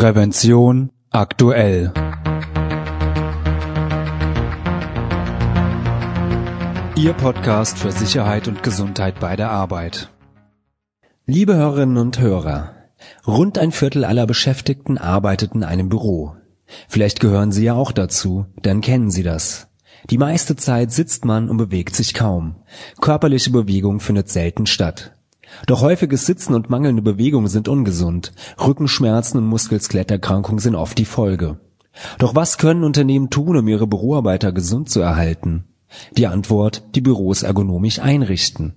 Prävention aktuell. Ihr Podcast für Sicherheit und Gesundheit bei der Arbeit. Liebe Hörerinnen und Hörer, rund ein Viertel aller Beschäftigten arbeitet in einem Büro. Vielleicht gehören Sie ja auch dazu, dann kennen Sie das. Die meiste Zeit sitzt man und bewegt sich kaum. Körperliche Bewegung findet selten statt. Doch häufiges Sitzen und mangelnde Bewegung sind ungesund. Rückenschmerzen und Muskel-Skeletterkrankungen sind oft die Folge. Doch was können Unternehmen tun, um ihre Büroarbeiter gesund zu erhalten? Die Antwort, die Büros ergonomisch einrichten.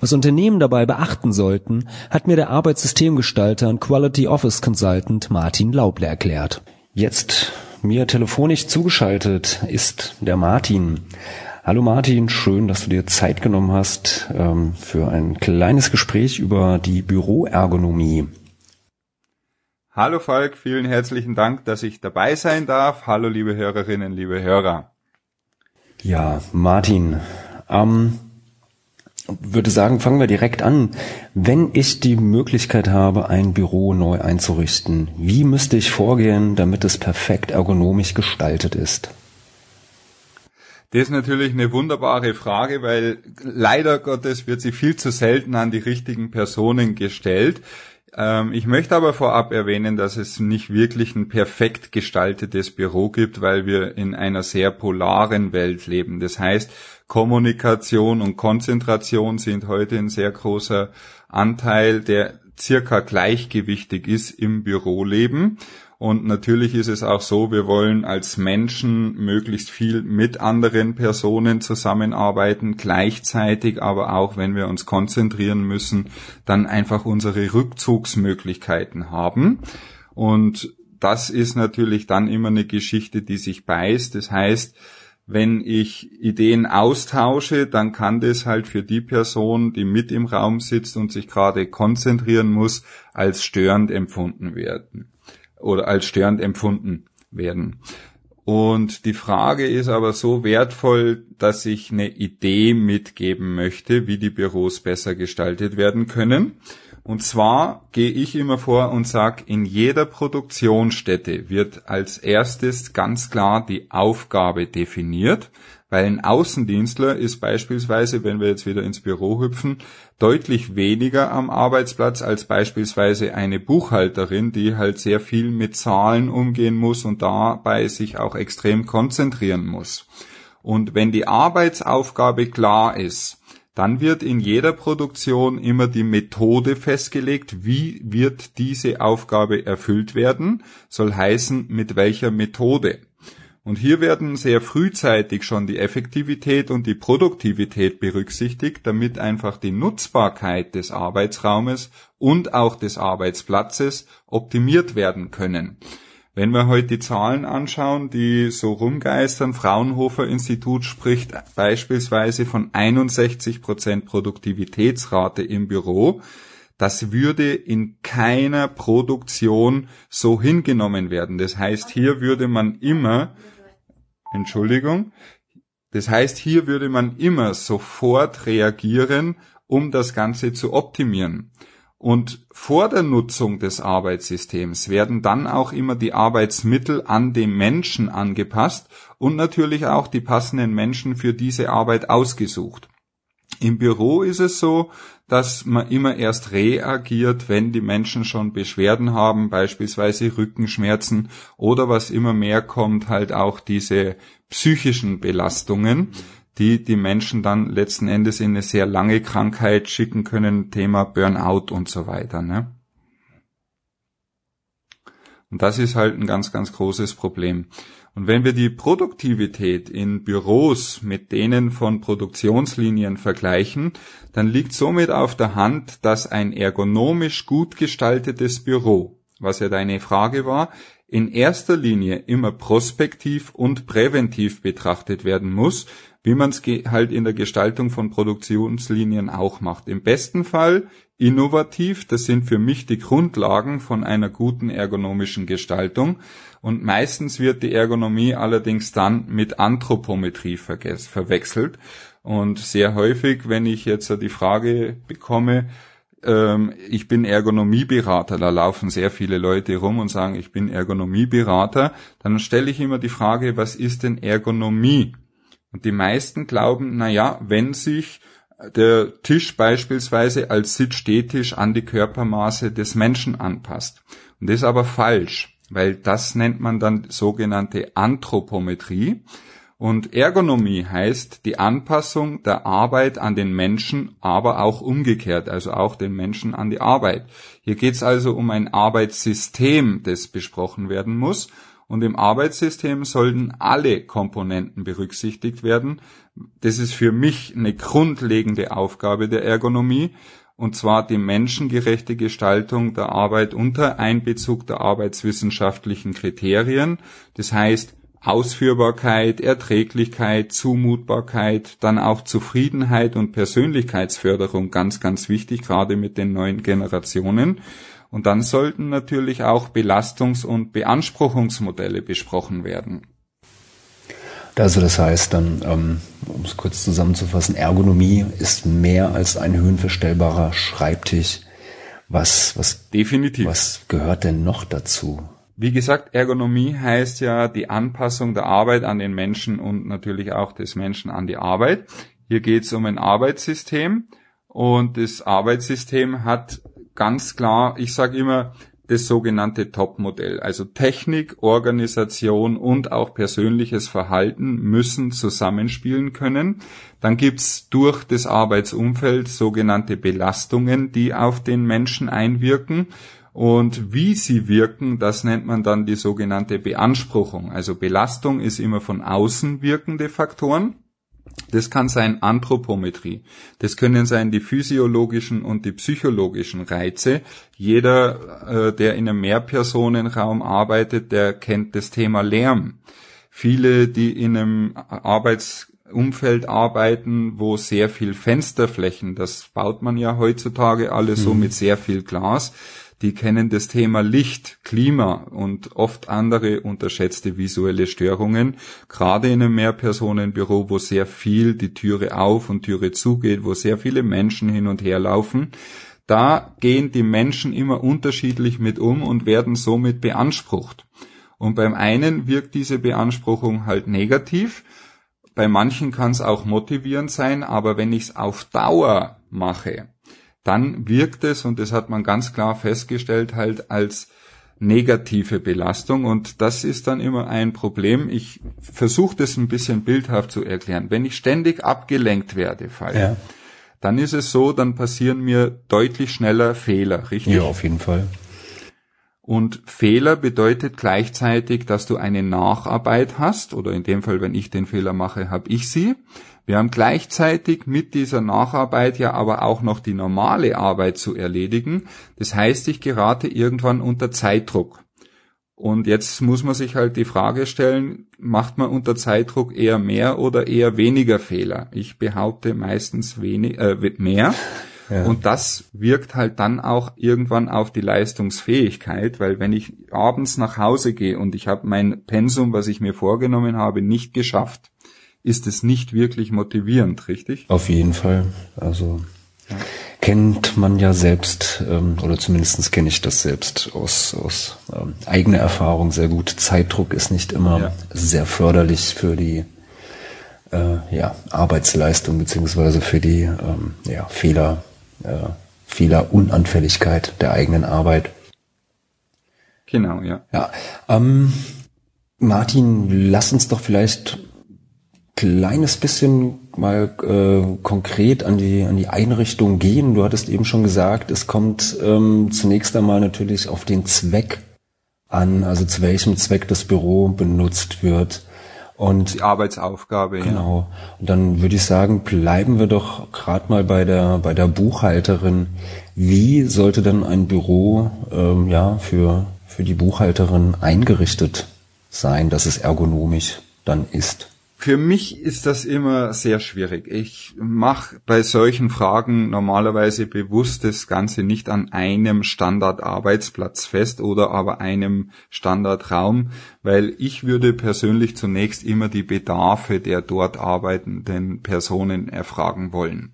Was Unternehmen dabei beachten sollten, hat mir der Arbeitssystemgestalter und Quality Office Consultant Martin Lauble erklärt. Jetzt mir telefonisch zugeschaltet ist der Martin. Hallo Martin, schön, dass du dir Zeit genommen hast ähm, für ein kleines Gespräch über die Büroergonomie. Hallo Falk, vielen herzlichen Dank, dass ich dabei sein darf. Hallo liebe Hörerinnen, liebe Hörer. Ja, Martin, ähm, würde sagen, fangen wir direkt an. Wenn ich die Möglichkeit habe, ein Büro neu einzurichten, wie müsste ich vorgehen, damit es perfekt ergonomisch gestaltet ist? Das ist natürlich eine wunderbare Frage, weil leider Gottes wird sie viel zu selten an die richtigen Personen gestellt. Ähm, ich möchte aber vorab erwähnen, dass es nicht wirklich ein perfekt gestaltetes Büro gibt, weil wir in einer sehr polaren Welt leben. Das heißt, Kommunikation und Konzentration sind heute ein sehr großer Anteil, der circa gleichgewichtig ist im Büroleben. Und natürlich ist es auch so, wir wollen als Menschen möglichst viel mit anderen Personen zusammenarbeiten, gleichzeitig aber auch, wenn wir uns konzentrieren müssen, dann einfach unsere Rückzugsmöglichkeiten haben. Und das ist natürlich dann immer eine Geschichte, die sich beißt. Das heißt, wenn ich Ideen austausche, dann kann das halt für die Person, die mit im Raum sitzt und sich gerade konzentrieren muss, als störend empfunden werden oder als störend empfunden werden. Und die Frage ist aber so wertvoll, dass ich eine Idee mitgeben möchte, wie die Büros besser gestaltet werden können. Und zwar gehe ich immer vor und sage, in jeder Produktionsstätte wird als erstes ganz klar die Aufgabe definiert. Weil ein Außendienstler ist beispielsweise, wenn wir jetzt wieder ins Büro hüpfen, deutlich weniger am Arbeitsplatz als beispielsweise eine Buchhalterin, die halt sehr viel mit Zahlen umgehen muss und dabei sich auch extrem konzentrieren muss. Und wenn die Arbeitsaufgabe klar ist, dann wird in jeder Produktion immer die Methode festgelegt, wie wird diese Aufgabe erfüllt werden, soll heißen, mit welcher Methode. Und hier werden sehr frühzeitig schon die Effektivität und die Produktivität berücksichtigt, damit einfach die Nutzbarkeit des Arbeitsraumes und auch des Arbeitsplatzes optimiert werden können. Wenn wir heute die Zahlen anschauen, die so rumgeistern, Fraunhofer Institut spricht beispielsweise von 61 Prozent Produktivitätsrate im Büro. Das würde in keiner Produktion so hingenommen werden. Das heißt, hier würde man immer Entschuldigung. Das heißt, hier würde man immer sofort reagieren, um das Ganze zu optimieren. Und vor der Nutzung des Arbeitssystems werden dann auch immer die Arbeitsmittel an den Menschen angepasst und natürlich auch die passenden Menschen für diese Arbeit ausgesucht. Im Büro ist es so, dass man immer erst reagiert, wenn die Menschen schon Beschwerden haben, beispielsweise Rückenschmerzen oder was immer mehr kommt, halt auch diese psychischen Belastungen, die die Menschen dann letzten Endes in eine sehr lange Krankheit schicken können, Thema Burnout und so weiter. Ne? Und das ist halt ein ganz, ganz großes Problem. Und wenn wir die Produktivität in Büros mit denen von Produktionslinien vergleichen, dann liegt somit auf der Hand, dass ein ergonomisch gut gestaltetes Büro, was ja deine Frage war, in erster Linie immer prospektiv und präventiv betrachtet werden muss, wie man es halt in der Gestaltung von Produktionslinien auch macht. Im besten Fall innovativ, das sind für mich die Grundlagen von einer guten ergonomischen Gestaltung. Und meistens wird die Ergonomie allerdings dann mit Anthropometrie verwechselt. Und sehr häufig, wenn ich jetzt die Frage bekomme, ähm, ich bin Ergonomieberater, da laufen sehr viele Leute rum und sagen, ich bin Ergonomieberater, dann stelle ich immer die Frage, was ist denn Ergonomie? Und die meisten glauben, na ja, wenn sich der Tisch beispielsweise als Sitz-Stehtisch an die Körpermaße des Menschen anpasst. Und das ist aber falsch, weil das nennt man dann sogenannte Anthropometrie. Und Ergonomie heißt die Anpassung der Arbeit an den Menschen, aber auch umgekehrt, also auch den Menschen an die Arbeit. Hier geht es also um ein Arbeitssystem, das besprochen werden muss. Und im Arbeitssystem sollten alle Komponenten berücksichtigt werden. Das ist für mich eine grundlegende Aufgabe der Ergonomie und zwar die menschengerechte Gestaltung der Arbeit unter Einbezug der arbeitswissenschaftlichen Kriterien. Das heißt, Ausführbarkeit, Erträglichkeit, Zumutbarkeit, dann auch Zufriedenheit und Persönlichkeitsförderung ganz, ganz wichtig, gerade mit den neuen Generationen. Und dann sollten natürlich auch Belastungs- und Beanspruchungsmodelle besprochen werden. Also das heißt dann, ähm, um es kurz zusammenzufassen, Ergonomie ist mehr als ein höhenverstellbarer Schreibtisch. Was, was, Definitiv. was gehört denn noch dazu? Wie gesagt, Ergonomie heißt ja die Anpassung der Arbeit an den Menschen und natürlich auch des Menschen an die Arbeit. Hier geht es um ein Arbeitssystem und das Arbeitssystem hat ganz klar, ich sage immer, das sogenannte Top-Modell. Also Technik, Organisation und auch persönliches Verhalten müssen zusammenspielen können. Dann gibt's durch das Arbeitsumfeld sogenannte Belastungen, die auf den Menschen einwirken. Und wie sie wirken, das nennt man dann die sogenannte Beanspruchung. Also Belastung ist immer von außen wirkende Faktoren. Das kann sein Anthropometrie. Das können sein die physiologischen und die psychologischen Reize. Jeder, äh, der in einem Mehrpersonenraum arbeitet, der kennt das Thema Lärm. Viele, die in einem Arbeitsumfeld arbeiten, wo sehr viel Fensterflächen, das baut man ja heutzutage alles mhm. so mit sehr viel Glas, die kennen das Thema Licht, Klima und oft andere unterschätzte visuelle Störungen, gerade in einem Mehrpersonenbüro, wo sehr viel die Türe auf und Türe zugeht, wo sehr viele Menschen hin und her laufen. Da gehen die Menschen immer unterschiedlich mit um und werden somit beansprucht. Und beim einen wirkt diese Beanspruchung halt negativ, bei manchen kann es auch motivierend sein, aber wenn ich es auf Dauer mache, dann wirkt es, und das hat man ganz klar festgestellt, halt als negative Belastung und das ist dann immer ein Problem. Ich versuche das ein bisschen bildhaft zu erklären. Wenn ich ständig abgelenkt werde, Fall, ja. dann ist es so, dann passieren mir deutlich schneller Fehler, richtig? Ja, auf jeden Fall. Und Fehler bedeutet gleichzeitig, dass du eine Nacharbeit hast, oder in dem Fall, wenn ich den Fehler mache, habe ich sie. Wir haben gleichzeitig mit dieser Nacharbeit ja aber auch noch die normale Arbeit zu erledigen. Das heißt, ich gerate irgendwann unter Zeitdruck. Und jetzt muss man sich halt die Frage stellen, macht man unter Zeitdruck eher mehr oder eher weniger Fehler? Ich behaupte meistens wenig, äh, mehr. Ja. Und das wirkt halt dann auch irgendwann auf die Leistungsfähigkeit, weil wenn ich abends nach Hause gehe und ich habe mein Pensum, was ich mir vorgenommen habe, nicht geschafft, ist es nicht wirklich motivierend, richtig? Auf jeden Fall. Also ja. kennt man ja selbst, ähm, oder zumindestens kenne ich das selbst aus, aus ähm, eigener Erfahrung sehr gut. Zeitdruck ist nicht immer ja. sehr förderlich für die äh, ja, Arbeitsleistung beziehungsweise für die ähm, ja, Fehler, äh, Fehlerunanfälligkeit der eigenen Arbeit. Genau, ja. Ja. Ähm, Martin, lass uns doch vielleicht kleines bisschen mal äh, konkret an die an die Einrichtung gehen. Du hattest eben schon gesagt, es kommt ähm, zunächst einmal natürlich auf den Zweck an, also zu welchem Zweck das Büro benutzt wird. Und die Arbeitsaufgabe. Genau. Ja. Und dann würde ich sagen, bleiben wir doch gerade mal bei der bei der Buchhalterin. Wie sollte denn ein Büro ähm, ja für für die Buchhalterin eingerichtet sein, dass es ergonomisch dann ist? Für mich ist das immer sehr schwierig. Ich mache bei solchen Fragen normalerweise bewusst das Ganze nicht an einem Standardarbeitsplatz fest oder aber einem Standardraum, weil ich würde persönlich zunächst immer die Bedarfe der dort arbeitenden Personen erfragen wollen.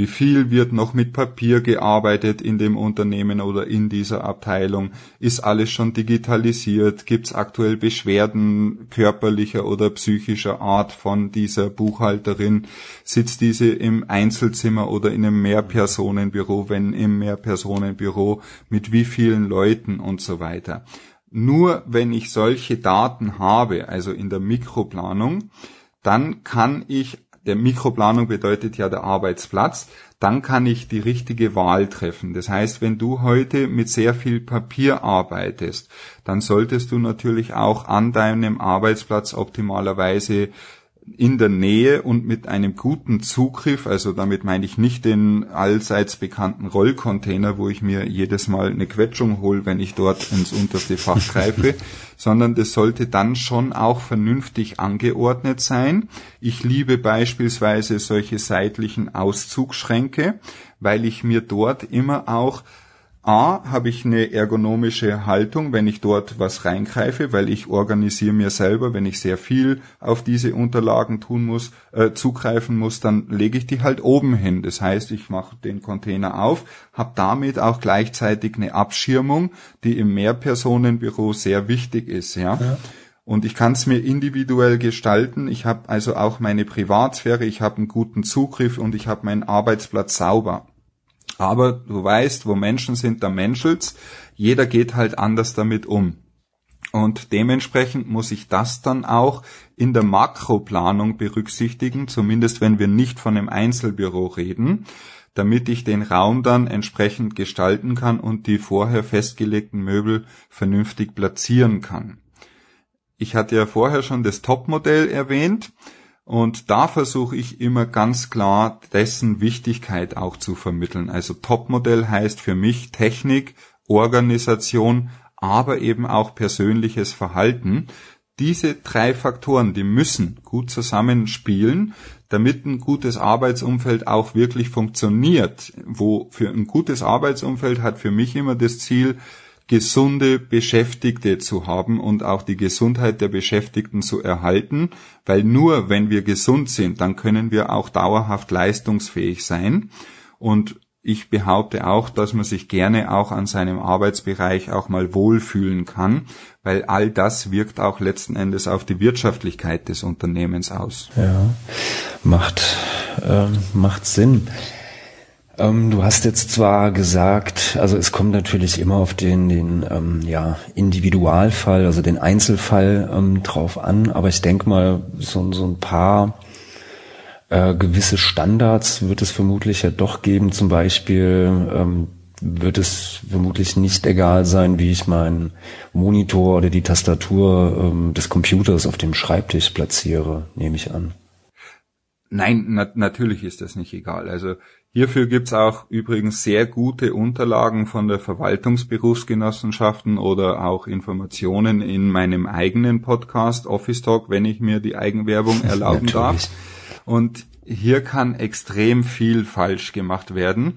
Wie viel wird noch mit Papier gearbeitet in dem Unternehmen oder in dieser Abteilung? Ist alles schon digitalisiert? Gibt es aktuell Beschwerden körperlicher oder psychischer Art von dieser Buchhalterin? Sitzt diese im Einzelzimmer oder in einem Mehrpersonenbüro? Wenn im Mehrpersonenbüro, mit wie vielen Leuten und so weiter? Nur wenn ich solche Daten habe, also in der Mikroplanung, dann kann ich, der Mikroplanung bedeutet ja der Arbeitsplatz, dann kann ich die richtige Wahl treffen. Das heißt, wenn du heute mit sehr viel Papier arbeitest, dann solltest du natürlich auch an deinem Arbeitsplatz optimalerweise in der Nähe und mit einem guten Zugriff, also damit meine ich nicht den allseits bekannten Rollcontainer, wo ich mir jedes Mal eine Quetschung hole, wenn ich dort ins unterste Fach greife, sondern das sollte dann schon auch vernünftig angeordnet sein. Ich liebe beispielsweise solche seitlichen Auszugsschränke, weil ich mir dort immer auch A, habe ich eine ergonomische Haltung, wenn ich dort was reingreife, weil ich organisiere mir selber, wenn ich sehr viel auf diese Unterlagen tun muss, äh, zugreifen muss, dann lege ich die halt oben hin. Das heißt, ich mache den Container auf, habe damit auch gleichzeitig eine Abschirmung, die im Mehrpersonenbüro sehr wichtig ist, ja. ja. Und ich kann es mir individuell gestalten. Ich habe also auch meine Privatsphäre, ich habe einen guten Zugriff und ich habe meinen Arbeitsplatz sauber. Aber du weißt, wo Menschen sind, da menschelt's. Jeder geht halt anders damit um. Und dementsprechend muss ich das dann auch in der Makroplanung berücksichtigen, zumindest wenn wir nicht von einem Einzelbüro reden, damit ich den Raum dann entsprechend gestalten kann und die vorher festgelegten Möbel vernünftig platzieren kann. Ich hatte ja vorher schon das Topmodell erwähnt. Und da versuche ich immer ganz klar, dessen Wichtigkeit auch zu vermitteln. Also Topmodell heißt für mich Technik, Organisation, aber eben auch persönliches Verhalten. Diese drei Faktoren, die müssen gut zusammenspielen, damit ein gutes Arbeitsumfeld auch wirklich funktioniert. Wo für ein gutes Arbeitsumfeld hat für mich immer das Ziel, gesunde Beschäftigte zu haben und auch die Gesundheit der Beschäftigten zu erhalten, weil nur wenn wir gesund sind, dann können wir auch dauerhaft leistungsfähig sein. Und ich behaupte auch, dass man sich gerne auch an seinem Arbeitsbereich auch mal wohlfühlen kann, weil all das wirkt auch letzten Endes auf die Wirtschaftlichkeit des Unternehmens aus. Ja, macht, äh, macht Sinn. Ähm, du hast jetzt zwar gesagt, also es kommt natürlich immer auf den, den ähm, ja, Individualfall, also den Einzelfall ähm, drauf an, aber ich denke mal, so, so ein paar äh, gewisse Standards wird es vermutlich ja doch geben. Zum Beispiel ähm, wird es vermutlich nicht egal sein, wie ich meinen Monitor oder die Tastatur ähm, des Computers auf dem Schreibtisch platziere, nehme ich an. Nein, na natürlich ist das nicht egal. Also Hierfür gibt's auch übrigens sehr gute Unterlagen von der Verwaltungsberufsgenossenschaften oder auch Informationen in meinem eigenen Podcast Office Talk, wenn ich mir die Eigenwerbung erlauben darf. Und hier kann extrem viel falsch gemacht werden.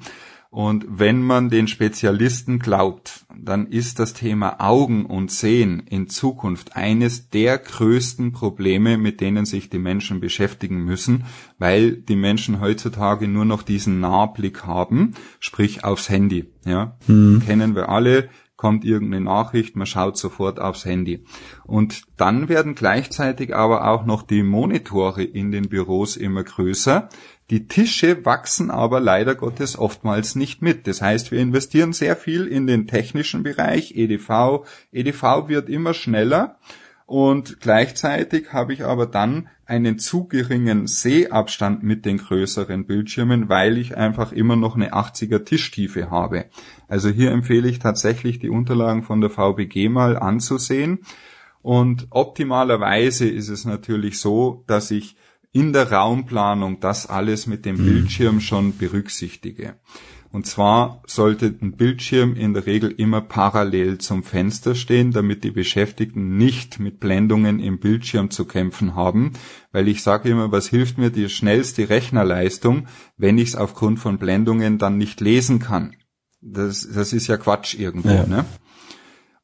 Und wenn man den Spezialisten glaubt, dann ist das Thema Augen und Sehen in Zukunft eines der größten Probleme, mit denen sich die Menschen beschäftigen müssen, weil die Menschen heutzutage nur noch diesen Nahblick haben, sprich aufs Handy. Ja, mhm. kennen wir alle kommt irgendeine Nachricht, man schaut sofort aufs Handy. Und dann werden gleichzeitig aber auch noch die Monitore in den Büros immer größer. Die Tische wachsen aber leider Gottes oftmals nicht mit. Das heißt, wir investieren sehr viel in den technischen Bereich, EDV. EDV wird immer schneller und gleichzeitig habe ich aber dann einen zu geringen Sehabstand mit den größeren Bildschirmen, weil ich einfach immer noch eine 80er Tischtiefe habe. Also hier empfehle ich tatsächlich die Unterlagen von der VBG mal anzusehen. Und optimalerweise ist es natürlich so, dass ich in der Raumplanung das alles mit dem mhm. Bildschirm schon berücksichtige. Und zwar sollte ein Bildschirm in der Regel immer parallel zum Fenster stehen, damit die Beschäftigten nicht mit Blendungen im Bildschirm zu kämpfen haben, weil ich sage immer, was hilft mir die schnellste Rechnerleistung, wenn ich es aufgrund von Blendungen dann nicht lesen kann. Das, das ist ja Quatsch irgendwo. Ja. Ne?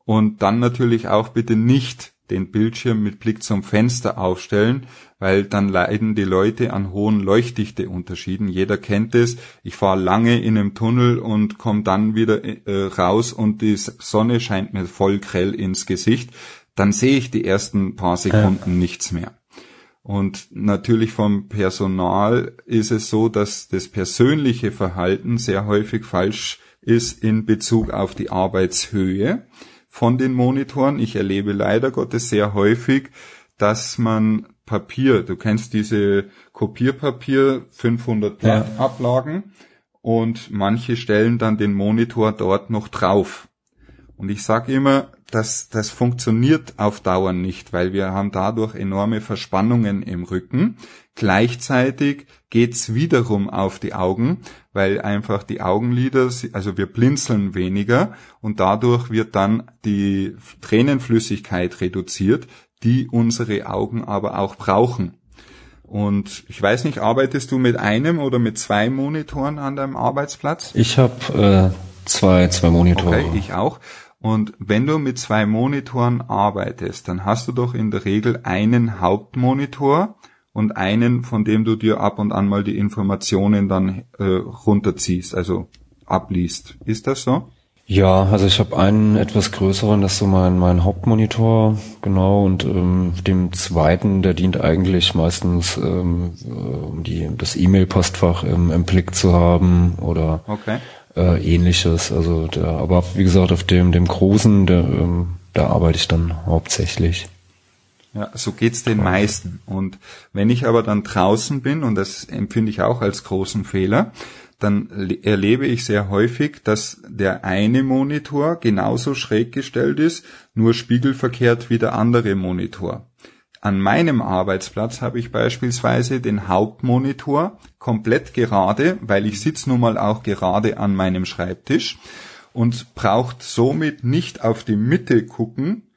Und dann natürlich auch bitte nicht den Bildschirm mit Blick zum Fenster aufstellen, weil dann leiden die Leute an hohen Leuchtdichteunterschieden. Jeder kennt es. Ich fahre lange in einem Tunnel und komme dann wieder äh, raus und die Sonne scheint mir voll grell ins Gesicht. Dann sehe ich die ersten paar Sekunden ja. nichts mehr. Und natürlich vom Personal ist es so, dass das persönliche Verhalten sehr häufig falsch ist in Bezug auf die Arbeitshöhe von den Monitoren. Ich erlebe leider Gottes sehr häufig, dass man Papier, du kennst diese Kopierpapier 500 Blatt ja. Ablagen und manche stellen dann den Monitor dort noch drauf. Und ich sage immer, das, das funktioniert auf Dauer nicht, weil wir haben dadurch enorme Verspannungen im Rücken. Gleichzeitig geht's wiederum auf die Augen, weil einfach die Augenlider, also wir blinzeln weniger und dadurch wird dann die Tränenflüssigkeit reduziert, die unsere Augen aber auch brauchen. Und ich weiß nicht, arbeitest du mit einem oder mit zwei Monitoren an deinem Arbeitsplatz? Ich habe äh, zwei, zwei Monitore. Okay, ich auch. Und wenn du mit zwei Monitoren arbeitest, dann hast du doch in der Regel einen Hauptmonitor und einen, von dem du dir ab und an mal die Informationen dann äh, runterziehst, also abliest. Ist das so? Ja, also ich habe einen etwas größeren, das ist so mein, mein Hauptmonitor, genau, und ähm, dem zweiten, der dient eigentlich meistens, ähm, äh, um die, das E-Mail-Postfach im, im Blick zu haben oder okay. äh, ähnliches. Also der, aber wie gesagt, auf dem, dem großen, der, ähm, da arbeite ich dann hauptsächlich. Ja, so geht's den meisten. Und wenn ich aber dann draußen bin, und das empfinde ich auch als großen Fehler, dann erlebe ich sehr häufig, dass der eine Monitor genauso schräg gestellt ist, nur spiegelverkehrt wie der andere Monitor. An meinem Arbeitsplatz habe ich beispielsweise den Hauptmonitor komplett gerade, weil ich sitze nun mal auch gerade an meinem Schreibtisch und braucht somit nicht auf die Mitte gucken,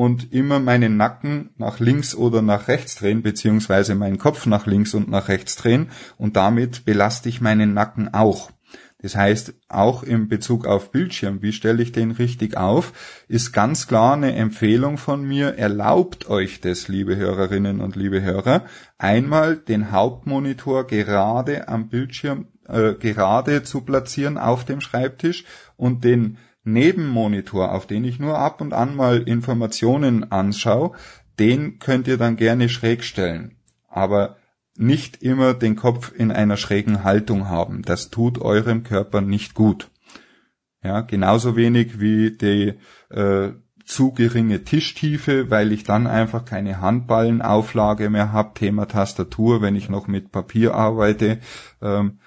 und immer meinen Nacken nach links oder nach rechts drehen, beziehungsweise meinen Kopf nach links und nach rechts drehen und damit belaste ich meinen Nacken auch. Das heißt, auch im Bezug auf Bildschirm, wie stelle ich den richtig auf, ist ganz klar eine Empfehlung von mir, erlaubt euch das, liebe Hörerinnen und liebe Hörer, einmal den Hauptmonitor gerade am Bildschirm, äh, gerade zu platzieren auf dem Schreibtisch und den Nebenmonitor, auf den ich nur ab und an mal Informationen anschaue, den könnt ihr dann gerne schräg stellen. Aber nicht immer den Kopf in einer schrägen Haltung haben. Das tut eurem Körper nicht gut. Ja, genauso wenig wie die äh, zu geringe Tischtiefe, weil ich dann einfach keine Handballenauflage mehr habe. Thema Tastatur, wenn ich noch mit Papier arbeite. Ähm,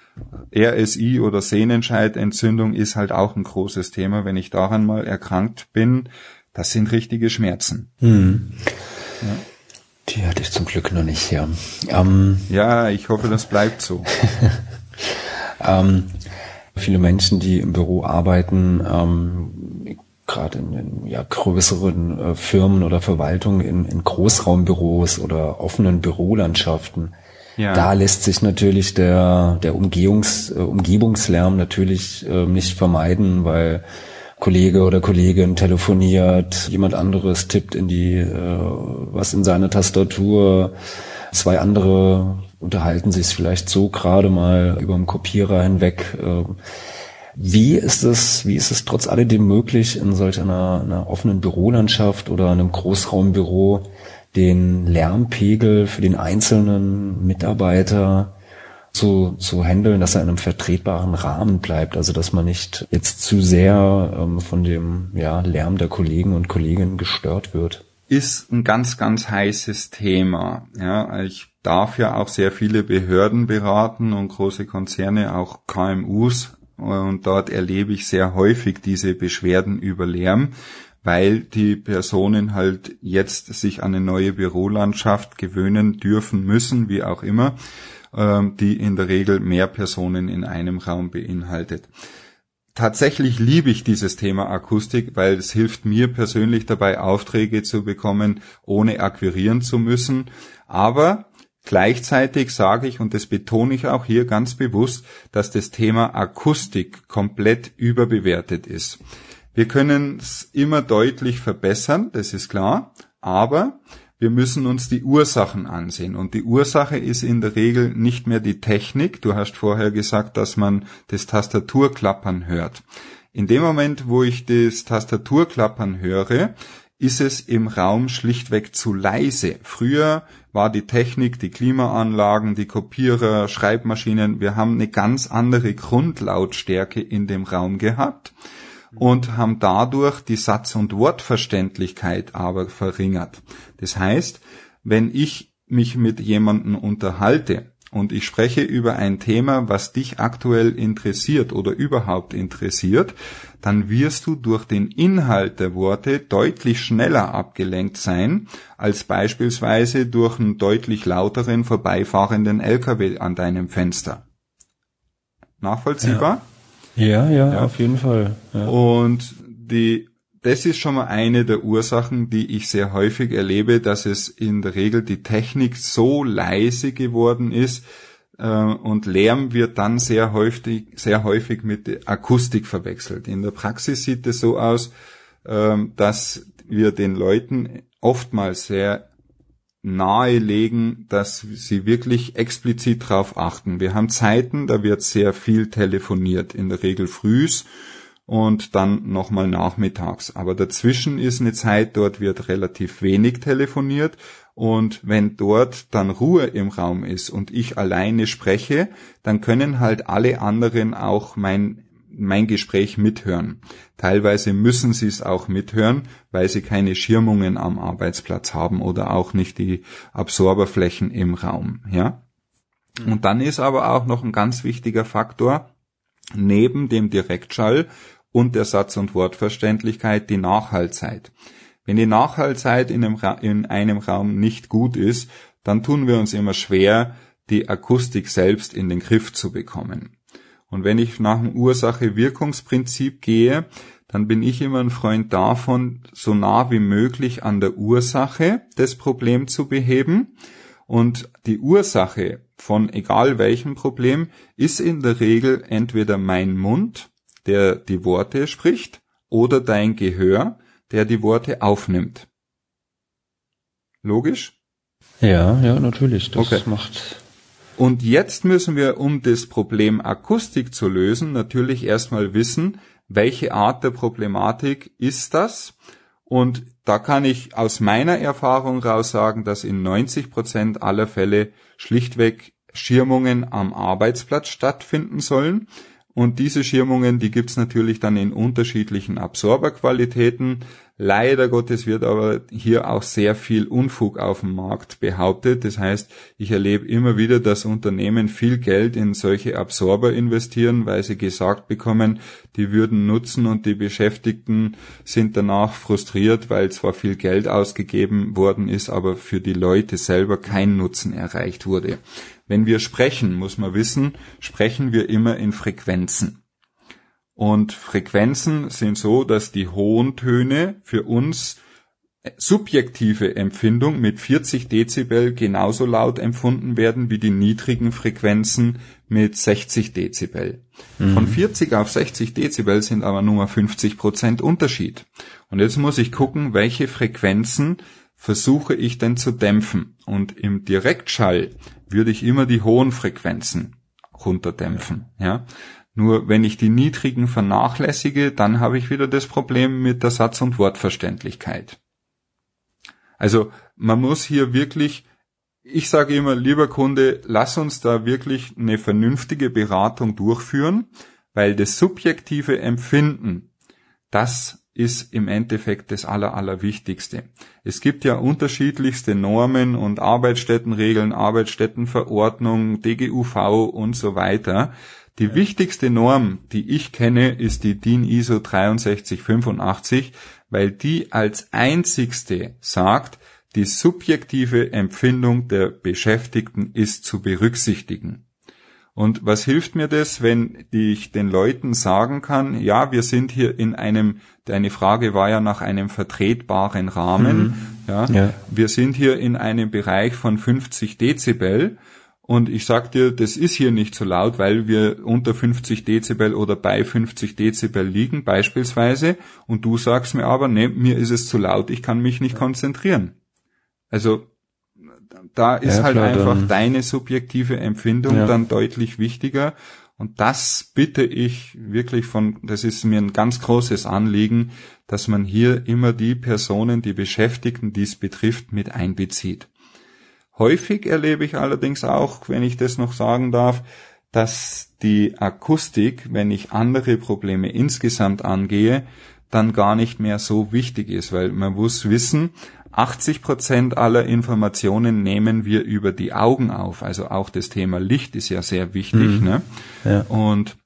RSI oder Sehnenscheidentzündung ist halt auch ein großes Thema. Wenn ich daran mal erkrankt bin, das sind richtige Schmerzen. Hm. Ja. Die hatte ich zum Glück noch nicht, ja. Ähm, ja, ich hoffe, das bleibt so. ähm, viele Menschen, die im Büro arbeiten, ähm, gerade in, in ja, größeren äh, Firmen oder Verwaltungen, in, in Großraumbüros oder offenen Bürolandschaften, ja. Da lässt sich natürlich der, der Umgehungs, äh, Umgebungslärm natürlich äh, nicht vermeiden, weil Kollege oder Kollegin telefoniert, jemand anderes tippt in die, äh, was in seine Tastatur, zwei andere unterhalten sich vielleicht so gerade mal über dem Kopierer hinweg. Äh, wie ist es, wie ist es trotz alledem möglich, in solch einer, einer offenen Bürolandschaft oder einem Großraumbüro den Lärmpegel für den einzelnen Mitarbeiter zu, zu handeln, dass er in einem vertretbaren Rahmen bleibt, also dass man nicht jetzt zu sehr ähm, von dem ja, Lärm der Kollegen und Kolleginnen gestört wird. Ist ein ganz, ganz heißes Thema. Ja, ich darf ja auch sehr viele Behörden beraten und große Konzerne, auch KMUs. Und dort erlebe ich sehr häufig diese Beschwerden über Lärm weil die Personen halt jetzt sich an eine neue Bürolandschaft gewöhnen dürfen müssen, wie auch immer, ähm, die in der Regel mehr Personen in einem Raum beinhaltet. Tatsächlich liebe ich dieses Thema Akustik, weil es hilft mir persönlich dabei, Aufträge zu bekommen, ohne akquirieren zu müssen. Aber Gleichzeitig sage ich, und das betone ich auch hier ganz bewusst, dass das Thema Akustik komplett überbewertet ist. Wir können es immer deutlich verbessern, das ist klar, Aber wir müssen uns die Ursachen ansehen. Und die Ursache ist in der Regel nicht mehr die Technik. Du hast vorher gesagt, dass man das Tastaturklappern hört. In dem Moment, wo ich das Tastaturklappern höre, ist es im Raum schlichtweg zu leise. Früher war die Technik, die Klimaanlagen, die Kopierer, Schreibmaschinen, wir haben eine ganz andere Grundlautstärke in dem Raum gehabt und haben dadurch die Satz- und Wortverständlichkeit aber verringert. Das heißt, wenn ich mich mit jemandem unterhalte und ich spreche über ein Thema, was dich aktuell interessiert oder überhaupt interessiert, dann wirst du durch den Inhalt der Worte deutlich schneller abgelenkt sein, als beispielsweise durch einen deutlich lauteren vorbeifahrenden LKW an deinem Fenster. Nachvollziehbar? Ja, ja, ja. auf jeden Fall. Ja. Und die das ist schon mal eine der Ursachen, die ich sehr häufig erlebe, dass es in der Regel die Technik so leise geworden ist äh, und Lärm wird dann sehr häufig, sehr häufig mit Akustik verwechselt. In der Praxis sieht es so aus, äh, dass wir den Leuten oftmals sehr nahelegen, dass sie wirklich explizit darauf achten. Wir haben Zeiten, da wird sehr viel telefoniert, in der Regel frühs und dann nochmal nachmittags. Aber dazwischen ist eine Zeit, dort wird relativ wenig telefoniert und wenn dort dann Ruhe im Raum ist und ich alleine spreche, dann können halt alle anderen auch mein mein Gespräch mithören. Teilweise müssen sie es auch mithören, weil sie keine Schirmungen am Arbeitsplatz haben oder auch nicht die Absorberflächen im Raum, ja? Und dann ist aber auch noch ein ganz wichtiger Faktor, neben dem Direktschall und der Satz- und Wortverständlichkeit die Nachhaltzeit. Wenn die Nachhaltzeit in einem, in einem Raum nicht gut ist, dann tun wir uns immer schwer, die Akustik selbst in den Griff zu bekommen. Und wenn ich nach dem Ursache-Wirkungsprinzip gehe, dann bin ich immer ein Freund davon, so nah wie möglich an der Ursache das Problem zu beheben. Und die Ursache von egal welchem Problem ist in der Regel entweder mein Mund der die Worte spricht, oder dein Gehör, der die Worte aufnimmt. Logisch? Ja, ja, natürlich. Das okay. macht. Und jetzt müssen wir, um das Problem Akustik zu lösen, natürlich erstmal wissen, welche Art der Problematik ist das? Und da kann ich aus meiner Erfahrung raus sagen, dass in 90 Prozent aller Fälle schlichtweg Schirmungen am Arbeitsplatz stattfinden sollen. Und diese Schirmungen, die gibt's natürlich dann in unterschiedlichen Absorberqualitäten. Leider Gottes wird aber hier auch sehr viel Unfug auf dem Markt behauptet. Das heißt, ich erlebe immer wieder, dass Unternehmen viel Geld in solche Absorber investieren, weil sie gesagt bekommen, die würden nutzen und die Beschäftigten sind danach frustriert, weil zwar viel Geld ausgegeben worden ist, aber für die Leute selber kein Nutzen erreicht wurde. Wenn wir sprechen, muss man wissen, sprechen wir immer in Frequenzen. Und Frequenzen sind so, dass die hohen Töne für uns subjektive Empfindung mit 40 Dezibel genauso laut empfunden werden wie die niedrigen Frequenzen mit 60 Dezibel. Mhm. Von 40 auf 60 Dezibel sind aber nur 50 Prozent Unterschied. Und jetzt muss ich gucken, welche Frequenzen versuche ich denn zu dämpfen. Und im Direktschall würde ich immer die hohen Frequenzen runterdämpfen, ja. Nur wenn ich die niedrigen vernachlässige, dann habe ich wieder das Problem mit der Satz- und Wortverständlichkeit. Also man muss hier wirklich, ich sage immer, lieber Kunde, lass uns da wirklich eine vernünftige Beratung durchführen, weil das subjektive Empfinden, das ist im Endeffekt das Aller, Allerwichtigste. Es gibt ja unterschiedlichste Normen und Arbeitsstättenregeln, Arbeitsstättenverordnung, DGUV und so weiter. Die ja. wichtigste Norm, die ich kenne, ist die DIN ISO 6385, weil die als einzigste sagt, die subjektive Empfindung der Beschäftigten ist zu berücksichtigen. Und was hilft mir das, wenn ich den Leuten sagen kann, ja, wir sind hier in einem, deine Frage war ja nach einem vertretbaren Rahmen, mhm. ja, ja, wir sind hier in einem Bereich von 50 Dezibel und ich sag dir, das ist hier nicht so laut, weil wir unter 50 Dezibel oder bei 50 Dezibel liegen beispielsweise und du sagst mir aber, nee, mir ist es zu laut, ich kann mich nicht konzentrieren. Also da ist ja, halt klar, einfach dann. deine subjektive Empfindung ja. dann deutlich wichtiger und das bitte ich wirklich von, das ist mir ein ganz großes Anliegen, dass man hier immer die Personen, die Beschäftigten, die es betrifft, mit einbezieht. Häufig erlebe ich allerdings auch, wenn ich das noch sagen darf, dass die Akustik, wenn ich andere Probleme insgesamt angehe, dann gar nicht mehr so wichtig ist, weil man muss wissen, 80 Prozent aller Informationen nehmen wir über die Augen auf. Also auch das Thema Licht ist ja sehr wichtig. Mhm. Ne? Ja. Und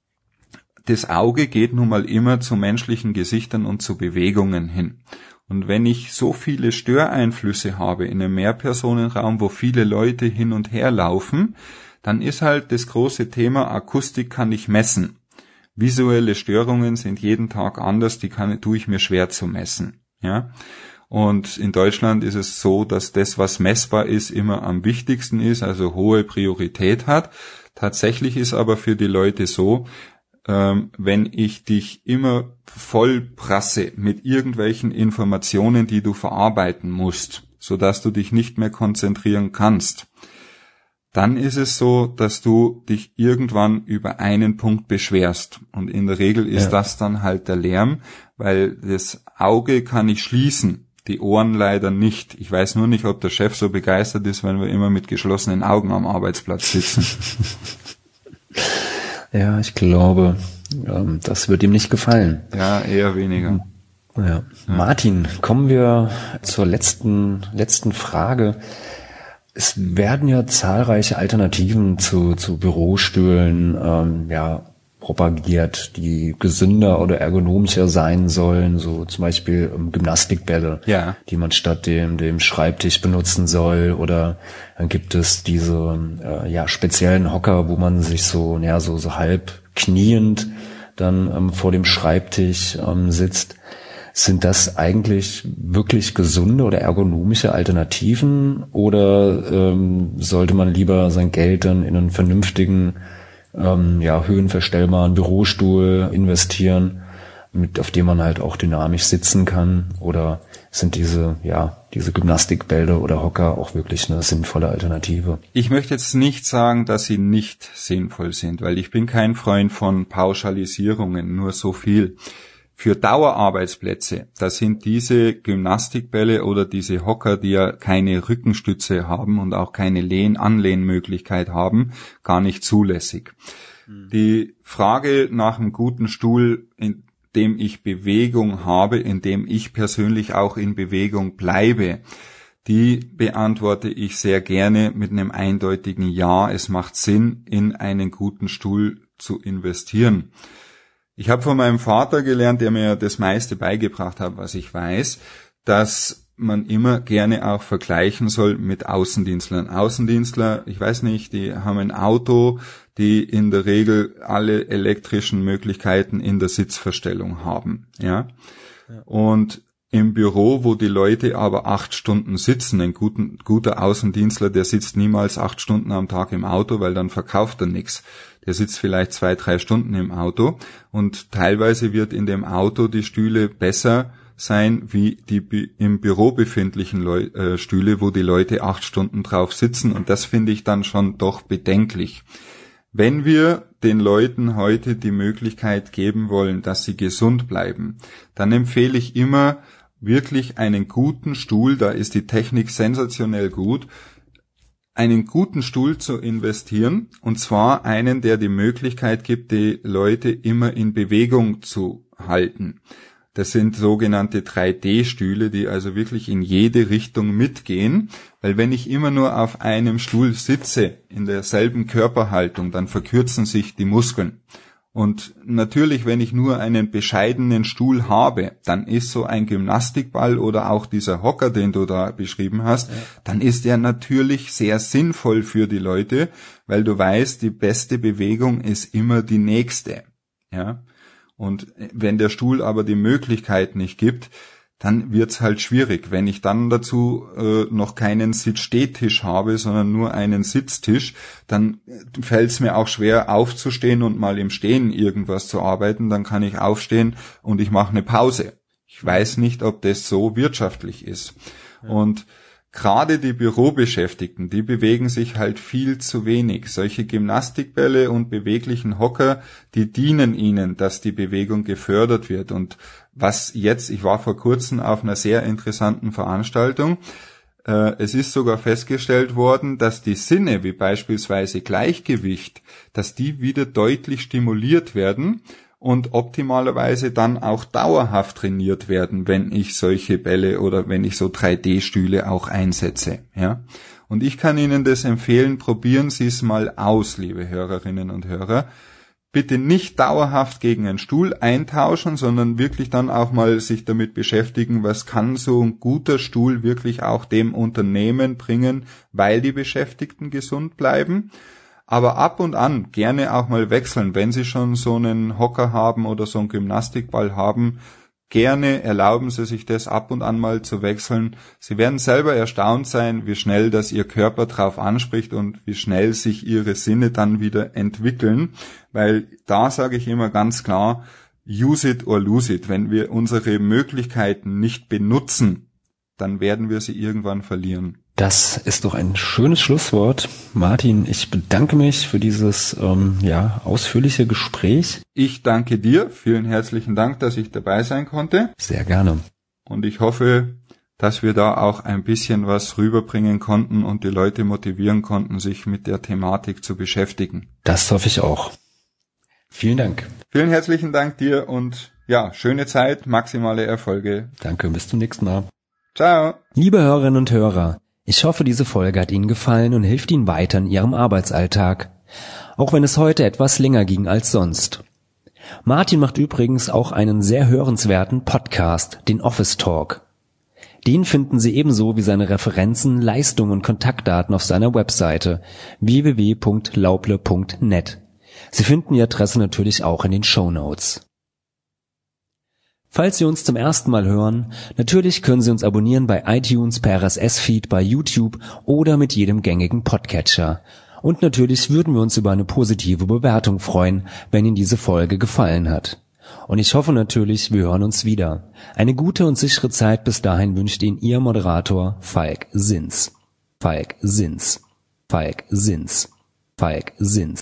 das Auge geht nun mal immer zu menschlichen Gesichtern und zu Bewegungen hin. Und wenn ich so viele Störeinflüsse habe in einem Mehrpersonenraum, wo viele Leute hin und her laufen, dann ist halt das große Thema Akustik kann ich messen. Visuelle Störungen sind jeden Tag anders, die kann, tue ich mir schwer zu messen. Ja. Und in Deutschland ist es so, dass das, was messbar ist, immer am wichtigsten ist, also hohe Priorität hat. Tatsächlich ist aber für die Leute so, ähm, wenn ich dich immer voll prasse mit irgendwelchen Informationen, die du verarbeiten musst, so dass du dich nicht mehr konzentrieren kannst, dann ist es so, dass du dich irgendwann über einen Punkt beschwerst. Und in der Regel ist ja. das dann halt der Lärm, weil das Auge kann ich schließen, die Ohren leider nicht. Ich weiß nur nicht, ob der Chef so begeistert ist, wenn wir immer mit geschlossenen Augen am Arbeitsplatz sitzen. Ja, ich glaube, ähm, das wird ihm nicht gefallen. Ja, eher weniger. Ja. ja. Martin, kommen wir zur letzten, letzten Frage. Es werden ja zahlreiche Alternativen zu, zu Bürostühlen ähm, ja, propagiert, die gesünder oder ergonomischer sein sollen, so zum Beispiel ähm, Gymnastikbälle, ja. die man statt dem, dem Schreibtisch benutzen soll oder dann gibt es diese äh, ja, speziellen Hocker, wo man sich so, ja, so, so halb kniend dann ähm, vor dem Schreibtisch ähm, sitzt. Sind das eigentlich wirklich gesunde oder ergonomische Alternativen oder ähm, sollte man lieber sein Geld dann in einen vernünftigen ähm, ja, höhenverstellbaren Bürostuhl investieren, mit, auf dem man halt auch dynamisch sitzen kann? Oder sind diese, ja, diese Gymnastikbälle oder Hocker auch wirklich eine sinnvolle Alternative? Ich möchte jetzt nicht sagen, dass sie nicht sinnvoll sind, weil ich bin kein Freund von Pauschalisierungen, nur so viel. Für Dauerarbeitsplätze, da sind diese Gymnastikbälle oder diese Hocker, die ja keine Rückenstütze haben und auch keine Lehn Anlehnmöglichkeit haben, gar nicht zulässig. Mhm. Die Frage nach einem guten Stuhl, in dem ich Bewegung habe, in dem ich persönlich auch in Bewegung bleibe, die beantworte ich sehr gerne mit einem eindeutigen Ja. Es macht Sinn, in einen guten Stuhl zu investieren. Ich habe von meinem Vater gelernt, der mir das meiste beigebracht hat, was ich weiß, dass man immer gerne auch vergleichen soll mit Außendienstlern. Außendienstler, ich weiß nicht, die haben ein Auto, die in der Regel alle elektrischen Möglichkeiten in der Sitzverstellung haben, ja. ja. Und im Büro, wo die Leute aber acht Stunden sitzen, ein guten, guter Außendienstler, der sitzt niemals acht Stunden am Tag im Auto, weil dann verkauft er nichts der sitzt vielleicht zwei, drei Stunden im Auto. Und teilweise wird in dem Auto die Stühle besser sein wie die im Büro befindlichen Leu äh, Stühle, wo die Leute acht Stunden drauf sitzen. Und das finde ich dann schon doch bedenklich. Wenn wir den Leuten heute die Möglichkeit geben wollen, dass sie gesund bleiben, dann empfehle ich immer wirklich einen guten Stuhl, da ist die Technik sensationell gut, einen guten Stuhl zu investieren, und zwar einen, der die Möglichkeit gibt, die Leute immer in Bewegung zu halten. Das sind sogenannte 3D-Stühle, die also wirklich in jede Richtung mitgehen, weil wenn ich immer nur auf einem Stuhl sitze, in derselben Körperhaltung, dann verkürzen sich die Muskeln. Und natürlich, wenn ich nur einen bescheidenen Stuhl habe, dann ist so ein Gymnastikball oder auch dieser Hocker, den du da beschrieben hast, ja. dann ist er natürlich sehr sinnvoll für die Leute, weil du weißt, die beste Bewegung ist immer die nächste. Ja. Und wenn der Stuhl aber die Möglichkeit nicht gibt, dann wird's halt schwierig. Wenn ich dann dazu äh, noch keinen Sitz-Stehtisch habe, sondern nur einen Sitztisch, dann fällt's mir auch schwer aufzustehen und mal im Stehen irgendwas zu arbeiten. Dann kann ich aufstehen und ich mache eine Pause. Ich weiß nicht, ob das so wirtschaftlich ist. Ja. Und gerade die Bürobeschäftigten, die bewegen sich halt viel zu wenig. Solche Gymnastikbälle und beweglichen Hocker, die dienen ihnen, dass die Bewegung gefördert wird. Und was jetzt, ich war vor kurzem auf einer sehr interessanten Veranstaltung, äh, es ist sogar festgestellt worden, dass die Sinne, wie beispielsweise Gleichgewicht, dass die wieder deutlich stimuliert werden und optimalerweise dann auch dauerhaft trainiert werden, wenn ich solche Bälle oder wenn ich so 3D-Stühle auch einsetze. Ja? Und ich kann Ihnen das empfehlen, probieren Sie es mal aus, liebe Hörerinnen und Hörer. Bitte nicht dauerhaft gegen einen Stuhl eintauschen, sondern wirklich dann auch mal sich damit beschäftigen, was kann so ein guter Stuhl wirklich auch dem Unternehmen bringen, weil die Beschäftigten gesund bleiben aber ab und an gerne auch mal wechseln, wenn Sie schon so einen Hocker haben oder so einen Gymnastikball haben. Gerne erlauben Sie sich das ab und an mal zu wechseln. Sie werden selber erstaunt sein, wie schnell das Ihr Körper drauf anspricht und wie schnell sich Ihre Sinne dann wieder entwickeln. Weil da sage ich immer ganz klar, use it or lose it. Wenn wir unsere Möglichkeiten nicht benutzen, dann werden wir sie irgendwann verlieren. Das ist doch ein schönes Schlusswort. Martin, ich bedanke mich für dieses ähm, ja, ausführliche Gespräch. Ich danke dir. Vielen herzlichen Dank, dass ich dabei sein konnte. Sehr gerne. Und ich hoffe, dass wir da auch ein bisschen was rüberbringen konnten und die Leute motivieren konnten, sich mit der Thematik zu beschäftigen. Das hoffe ich auch. Vielen Dank. Vielen herzlichen Dank dir und ja, schöne Zeit, maximale Erfolge. Danke, bis zum nächsten Mal. Ciao. Liebe Hörerinnen und Hörer, ich hoffe, diese Folge hat Ihnen gefallen und hilft Ihnen weiter in Ihrem Arbeitsalltag. Auch wenn es heute etwas länger ging als sonst. Martin macht übrigens auch einen sehr hörenswerten Podcast, den Office Talk. Den finden Sie ebenso wie seine Referenzen, Leistungen und Kontaktdaten auf seiner Webseite www.lauble.net. Sie finden die Adresse natürlich auch in den Show Notes. Falls Sie uns zum ersten Mal hören, natürlich können Sie uns abonnieren bei iTunes, per RSS-Feed, bei YouTube oder mit jedem gängigen Podcatcher. Und natürlich würden wir uns über eine positive Bewertung freuen, wenn Ihnen diese Folge gefallen hat. Und ich hoffe natürlich, wir hören uns wieder. Eine gute und sichere Zeit bis dahin wünscht Ihnen Ihr Moderator Falk Sins. Falk Sins. Falk Sins. Falk Sins.